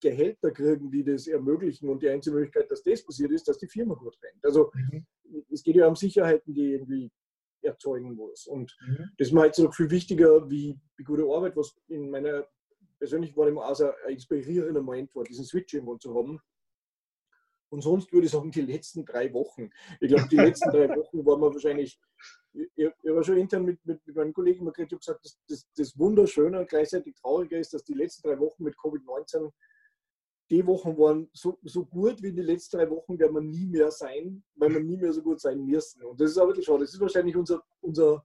Gehälter kriegen, die das ermöglichen. Und die einzige Möglichkeit, dass das passiert, ist, dass die Firma gut rennt. Also mhm. es geht ja um Sicherheiten, die irgendwie erzeugen muss. Und mhm. das ist mir jetzt noch viel wichtiger, wie, wie gute Arbeit, was in meiner persönlichen Wahrnehmung auch ein inspirierender Moment war, diesen Switch irgendwo zu haben. Und sonst würde ich sagen, die letzten drei Wochen. Ich glaube, die letzten drei Wochen waren wir wahrscheinlich, ich, ich war schon intern mit, mit, mit meinen Kollegen mal gesagt, dass das, das Wunderschöne und gleichzeitig Traurige ist, dass die letzten drei Wochen mit Covid-19 die Wochen waren so, so gut wie die letzten drei Wochen werden wir nie mehr sein, weil wir nie mehr so gut sein müssen. Und das ist auch wirklich schade. Das ist wahrscheinlich unser, unser,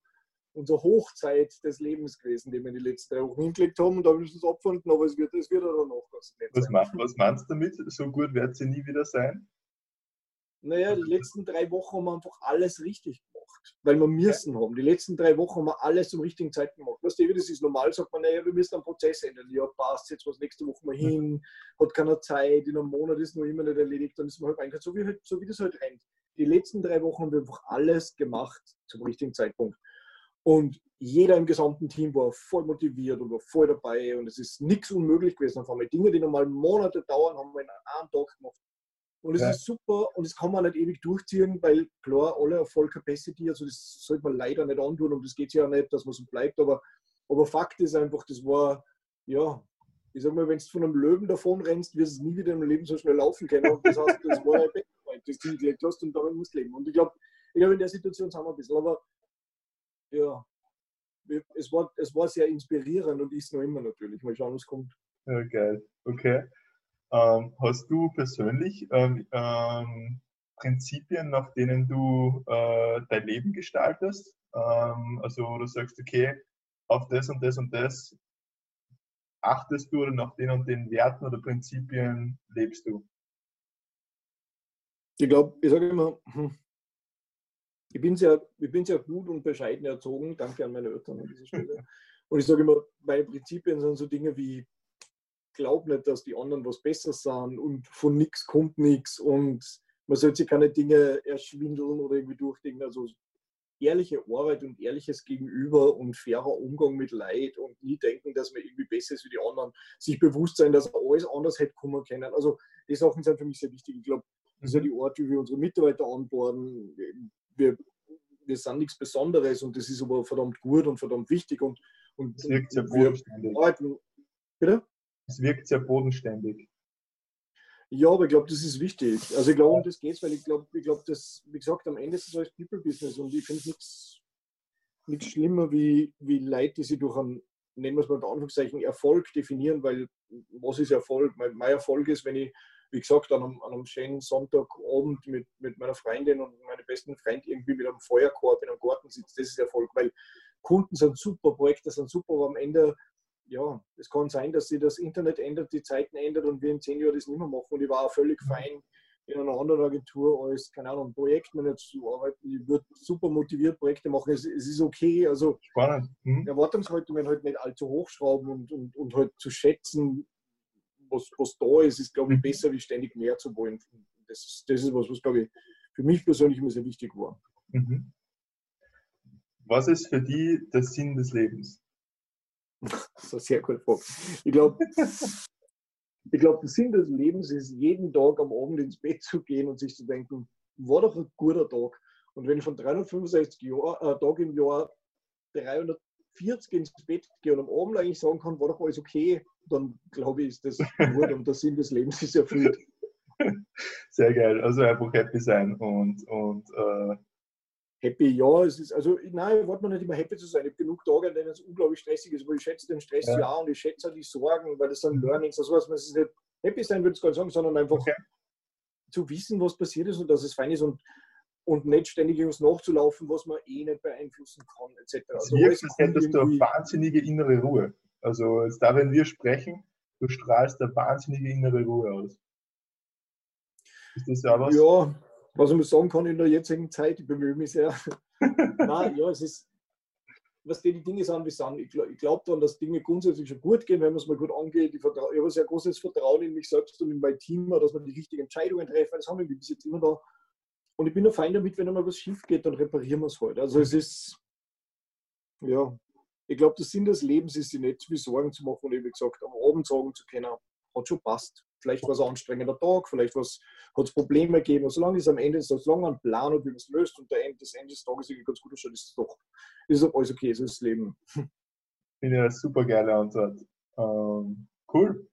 unser Hochzeit des Lebens gewesen, den wir in die letzten drei Wochen hingelegt haben. Und da müssen wir es abfinden, aber es wird, es wird auch noch was, was meinst du damit? So gut wird sie nie wieder sein? Naja, die letzten drei Wochen haben wir einfach alles richtig gemacht, weil wir müssen haben. Die letzten drei Wochen haben wir alles zum richtigen Zeitpunkt gemacht. Weißt du, wie das ist? Normal sagt man, naja, wir müssen einen Prozess ändern. Ja, passt, jetzt was nächste Woche mal hin, hat keiner Zeit, in einem Monat ist noch immer nicht erledigt, dann ist man halt eigentlich so wie, halt, so wie das halt rennt. Die letzten drei Wochen haben wir einfach alles gemacht zum richtigen Zeitpunkt. Und jeder im gesamten Team war voll motiviert und war voll dabei und es ist nichts unmöglich gewesen. Auf einmal Dinge, die normal Monate dauern, haben wir in einem Tag gemacht. Und es ja. ist super und das kann man nicht ewig durchziehen, weil klar, alle Erfolg Capacity, also das sollte man leider nicht antun und das geht ja nicht, dass man so bleibt, aber, aber Fakt ist einfach, das war, ja, ich sag mal, wenn du von einem Löwen davon rennst, wirst du nie wieder im Leben so schnell laufen können. Und das heißt, das war ein Bettarbeit, das du gelegt hast und damit musst du leben. Und ich glaube, ich glaub, in der Situation sind wir ein bisschen, aber ja, es war, es war sehr inspirierend und ist noch immer natürlich. Mal schauen, was kommt. Ja, geil. Okay. Ähm, hast du persönlich ähm, ähm, Prinzipien, nach denen du äh, dein Leben gestaltest? Ähm, also du sagst, okay, auf das und das und das achtest du oder nach den und den Werten oder Prinzipien lebst du? Ich glaube, ich sage immer, hm, ich bin, sehr, ich bin sehr gut und bescheiden erzogen, danke an meine Eltern an dieser Stelle. Und ich sage immer, meine Prinzipien sind so Dinge wie glaub nicht, dass die anderen was besser sind und von nichts kommt nichts und man sollte sich keine Dinge erschwindeln oder irgendwie durchdenken. Also ehrliche Arbeit und ehrliches Gegenüber und fairer Umgang mit Leid und nie denken, dass man irgendwie besser ist wie die anderen. Sich bewusst sein, dass alles anders hätte kommen können. Also die Sachen sind für mich sehr wichtig. Ich glaube, das ist ja die Art, wie wir unsere Mitarbeiter anborden. Wir, wir sind nichts Besonderes und das ist aber verdammt gut und verdammt wichtig und, und, sehr wir arbeiten. Bitte? Es wirkt sehr bodenständig. Ja, aber ich glaube, das ist wichtig. Also ich glaube, um das geht es, weil ich glaube, ich glaube, dass, wie gesagt, am Ende ist es alles People-Business und ich finde nichts nichts schlimmer wie, wie Leute, die sich durch einen, nennen wir es mal in Anführungszeichen, Erfolg definieren, weil was ist Erfolg? Mein, mein Erfolg ist, wenn ich, wie gesagt, an einem, an einem schönen Sonntagabend mit, mit meiner Freundin und meinem besten Freund irgendwie mit einem Feuerkorb in einem Garten sitze, das ist Erfolg, weil Kunden sind super, Projekte sind super, aber am Ende ja, es kann sein, dass sich das Internet ändert, die Zeiten ändern und wir in zehn Jahren das nicht mehr machen. Und ich war auch völlig mhm. fein, in einer anderen Agentur als, keine Ahnung, Projektmanager zu arbeiten. Ich würde super motiviert Projekte machen. Es, es ist okay. Also Spannend. Hm. Erwartungshaltungen halt nicht allzu hochschrauben und, und, und halt zu schätzen, was, was da ist, ist, glaube ich, mhm. besser, wie ständig mehr zu wollen. Das, das ist was, was, glaube ich, für mich persönlich immer sehr wichtig war. Mhm. Was ist für die der Sinn des Lebens? Das ist eine sehr gute Frage. Ich glaube, ich glaube, der Sinn des Lebens ist, jeden Tag am Abend ins Bett zu gehen und sich zu denken, war doch ein guter Tag. Und wenn ich von 365 Jahr, äh, Tagen im Jahr 340 ins Bett gehe und am Abend eigentlich sagen kann, war doch alles okay, dann glaube ich, ist das gut und der Sinn des Lebens ist erfüllt. Sehr geil. Also einfach happy sein und, und äh, happy, ja, es ist, also nein, ich wollte mir nicht immer happy zu sein. Ich habe genug Tage, an denen es unglaublich stressig ist, aber ich schätze den Stress ja, ja und ich schätze auch die Sorgen, weil das sind. Learnings, also was man ist nicht happy sein würde ich gar nicht sagen, sondern einfach okay. zu wissen, was passiert ist und dass es fein ist und, und nicht ständig irgendwas nachzulaufen, was man eh nicht beeinflussen kann, etc. Also wirkt, als hättest du eine wahnsinnige innere Ruhe. Also jetzt da, wenn wir sprechen, du strahlst eine wahnsinnige innere Ruhe aus. Ist das ja was? Ja, was ich sagen kann in der jetzigen Zeit, ich bemühe mich sehr. Nein, ja, es ist, was die, die Dinge sind, wie sind. Ich, glaube daran, dass Dinge grundsätzlich schon gut gehen, wenn man es mal gut angeht. Ich, ich habe ein sehr großes Vertrauen in mich selbst und in mein Team, dass man die richtigen Entscheidungen treffen. Das haben wir bis jetzt immer da. Und ich bin nur fein damit, wenn einmal was schief geht, dann reparieren wir es halt. Also es ist, ja, ich glaube, der Sinn des Lebens ist, sich nicht zu viel Sorgen zu machen und wie gesagt, am Abend sagen zu können, hat schon passt. Vielleicht war es ein anstrengender Tag, vielleicht hat es Probleme gegeben. solange es am Ende ist, solange man Plan hat, wie man es löst und der Ende, das Ende des Tages irgendwie ganz gut ausschaut, ist es doch ist alles okay, so ist das Leben. Finde ich eine super geile Antwort. Ähm, cool.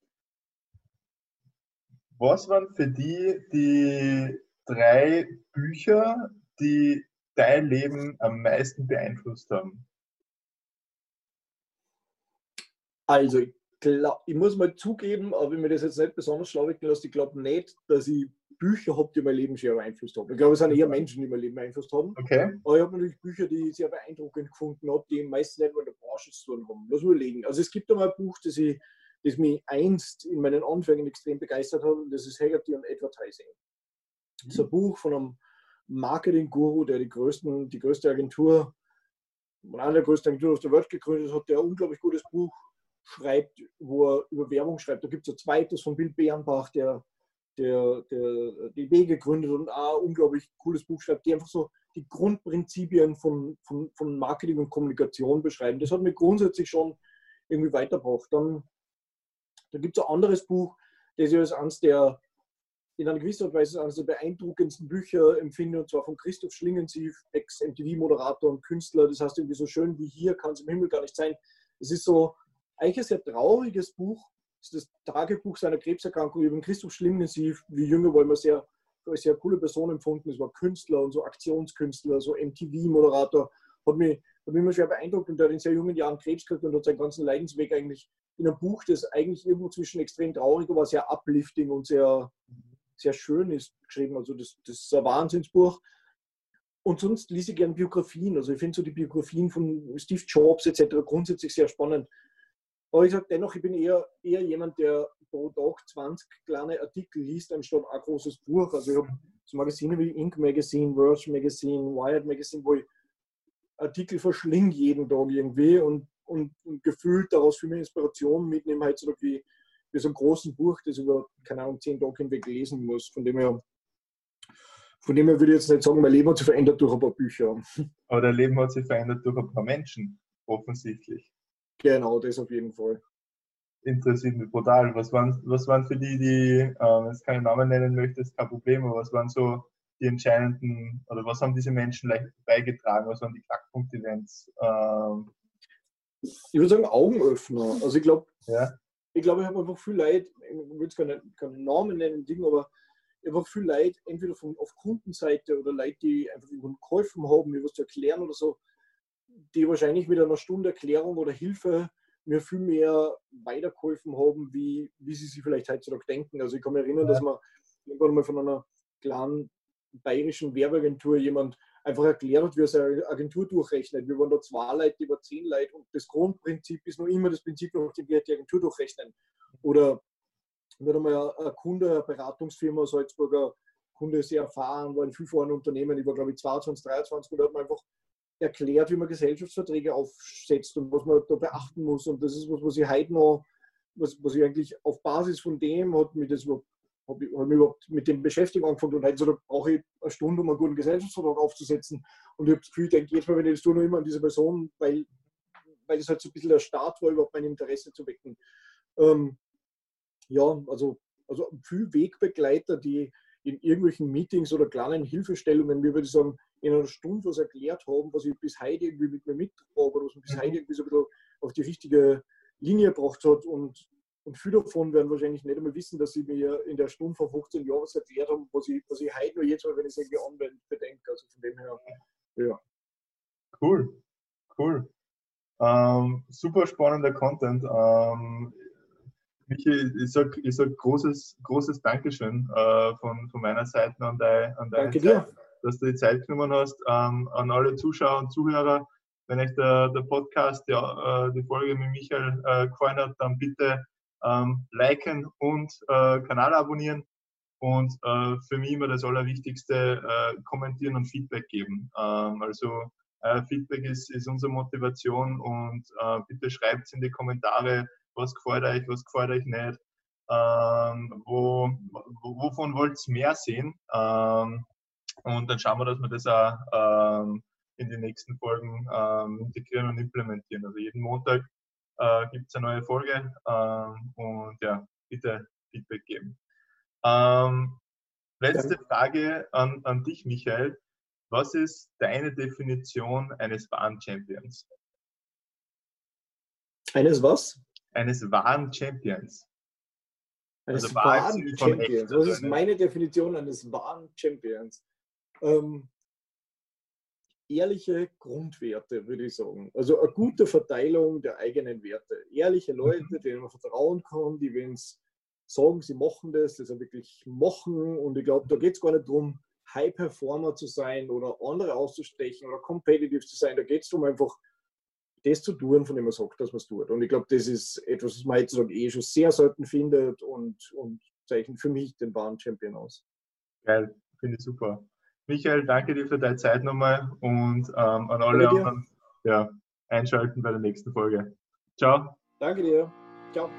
Was waren für die die drei Bücher, die dein Leben am meisten beeinflusst haben? Also, ich glaub, ich muss mal zugeben, aber wenn mir das jetzt nicht besonders schlau wirken lässt, ich glaube nicht, dass ich Bücher habe, die mein Leben sehr beeinflusst haben. Ich glaube, es sind eher Menschen, die mein Leben beeinflusst haben. Okay. Aber ich habe natürlich Bücher, die ich sehr beeindruckend gefunden habe, die meistens nicht in der Branche zu tun haben. Lass überlegen. Also es gibt einmal ein Buch, das, ich, das mich einst in meinen Anfängen extrem begeistert hat, und das ist Haggerty und Advertising. Das ist ein Buch von einem Marketing-Guru, der die, größten, die größte Agentur, eine der größten Agenturen aus der Welt gegründet hat, der ein unglaublich gutes Buch schreibt, wo er über Werbung schreibt. Da gibt es ein zweites von Bill Bernbach, der, der, der die Idee gegründet und ein unglaublich cooles Buch schreibt, die einfach so die Grundprinzipien von, von, von Marketing und Kommunikation beschreiben. Das hat mich grundsätzlich schon irgendwie weitergebracht. Dann, dann gibt es ein anderes Buch, das ich als eines der in einer gewissen Weise eines der beeindruckendsten Bücher empfinde, und zwar von Christoph Schlingensief, Ex-MTV-Moderator und Künstler. Das heißt irgendwie so schön wie hier kann es im Himmel gar nicht sein. Es ist so eigentlich ein sehr trauriges Buch. Das ist das Tagebuch seiner Krebserkrankung über Christoph Schlingensief. Wie jünger war immer sehr, sehr coole Person empfunden. Es war Künstler und so Aktionskünstler, so MTV-Moderator. Hat mich, hat mich immer schwer beeindruckt und der hat in sehr jungen Jahren Krebs gekriegt und hat seinen ganzen Leidensweg eigentlich in einem Buch, das eigentlich irgendwo zwischen extrem traurig, aber sehr uplifting und sehr, sehr schön ist, geschrieben. Also das, das ist ein Wahnsinnsbuch. Und sonst lese ich gerne Biografien. Also ich finde so die Biografien von Steve Jobs etc. grundsätzlich sehr spannend. Aber ich sage dennoch, ich bin eher, eher jemand, der pro Tag 20 kleine Artikel liest, anstatt ein großes Buch. Also ich habe so Magazine wie Ink Magazine, Verge Magazine, Wired Magazine, wo ich Artikel verschlinge jeden Tag irgendwie und, und, und gefühlt daraus für mich Inspiration mitnehme, halt so wie, wie so ein großes Buch, das über, keine Ahnung, zehn Tage hinweg lesen muss. Von dem her, von dem her würde ich jetzt nicht sagen, mein Leben hat sich verändert durch ein paar Bücher. Aber dein Leben hat sich verändert durch ein paar Menschen, offensichtlich. Genau, das auf jeden Fall. Interessiert mich brutal. Was waren, was waren für die, die, äh, jetzt keine Namen nennen möchtest, kein Problem, aber was waren so die entscheidenden, oder was haben diese Menschen leicht beigetragen? Was waren die Knackpunkt-Events? Ähm, ich würde sagen Augenöffner. Also ich glaube, ja. ich glaube, ich habe einfach viel Leid, ich will jetzt keine, keine Namen nennen, Ding, aber einfach viel Leid, entweder von, auf Kundenseite oder Leute, die einfach geholfen haben, mir was zu erklären oder so, die wahrscheinlich mit einer Stunde Erklärung oder Hilfe mir viel mehr weitergeholfen haben, wie, wie sie sich vielleicht heutzutage denken. Also ich kann mich erinnern, ja. dass man irgendwann mal von einer kleinen bayerischen Werbeagentur jemand einfach erklärt hat, wie er seine Agentur durchrechnet. Wir waren da zwei Leute, über zehn Leute und das Grundprinzip ist noch immer das Prinzip, nach dem wir die Agentur durchrechnen. Oder mir hat einmal ein Kunde, eine Beratungsfirma, Salzburger Kunde, sehr erfahren, war in viel vielen Unternehmen, ich war glaube ich 22, 23 und da hat man einfach erklärt, wie man Gesellschaftsverträge aufsetzt und was man da beachten muss. Und das ist was, was ich heute noch, was, was ich eigentlich auf Basis von dem hat mich das überhaupt, habe ich, hab überhaupt mit dem Beschäftigen angefangen und heute so, da brauche ich eine Stunde, um einen guten Gesellschaftsvertrag aufzusetzen. Und ich habe das Gefühl, ich denke jetzt mal, wenn ich das tue, noch immer an diese Person, weil, weil das halt so ein bisschen der Start war, überhaupt mein Interesse zu wecken. Ähm, ja, also, also viel Wegbegleiter, die in irgendwelchen Meetings oder kleinen Hilfestellungen, wie würde ich sagen, in einer Stunde was erklärt haben, was ich bis heute irgendwie mit mir mittrage oder was mich bis mhm. heute irgendwie so ein bisschen auf die richtige Linie gebracht hat. Und, und viele davon werden wahrscheinlich nicht einmal wissen, dass sie mir in der Stunde vor 15 Jahren was erklärt haben, was ich, was ich heute nur jetzt mal, wenn ich es irgendwie anwende, bedenke. Also von dem her ja. Cool, cool. Ähm, super spannender Content. Ähm, Michi, ich sage ich sag großes, großes Dankeschön äh, von, von meiner Seite an, dein, an deine Danke Zeit, dir. dass du die Zeit genommen hast. Ähm, an alle Zuschauer und Zuhörer, wenn euch der, der Podcast, ja, äh, die Folge mit Michael äh, gefallen hat, dann bitte ähm, liken und äh, Kanal abonnieren. Und äh, für mich immer das Allerwichtigste, äh, kommentieren und Feedback geben. Ähm, also Feedback ist, ist unsere Motivation und bitte schreibt es in die Kommentare, was gefällt euch, was gefällt euch nicht, ähm, wo, wo, wovon wollt ihr mehr sehen. Ähm, und dann schauen wir, dass wir das auch ähm, in die nächsten Folgen ähm, integrieren und implementieren. Also jeden Montag äh, gibt es eine neue Folge ähm, und ja, bitte Feedback geben. Letzte Danke. Frage an, an dich, Michael. Was ist deine Definition eines wahren Champions? Eines was? Eines wahren Champions. Eines Also wahren Champions. Was ist eine- meine Definition eines wahren Champions? Ähm, ehrliche Grundwerte, würde ich sagen. Also eine gute Verteilung der eigenen Werte. Ehrliche Mhm. Leute, denen man vertrauen kann, die, wenn sie sagen, sie machen das, das auch wirklich machen. Und ich glaube, da geht es gar nicht darum, High Performer zu sein oder andere auszustechen oder competitive zu sein. Da geht es darum, einfach das zu tun, von dem man sagt, dass man es tut. Und ich glaube, das ist etwas, was man heutzutage eh schon sehr selten findet und, und zeichnet für mich den wahren Champion aus. Geil, finde ich super. Michael, danke dir für deine Zeit nochmal und ähm, an alle anderen ja, einschalten bei der nächsten Folge. Ciao. Danke dir. Ciao.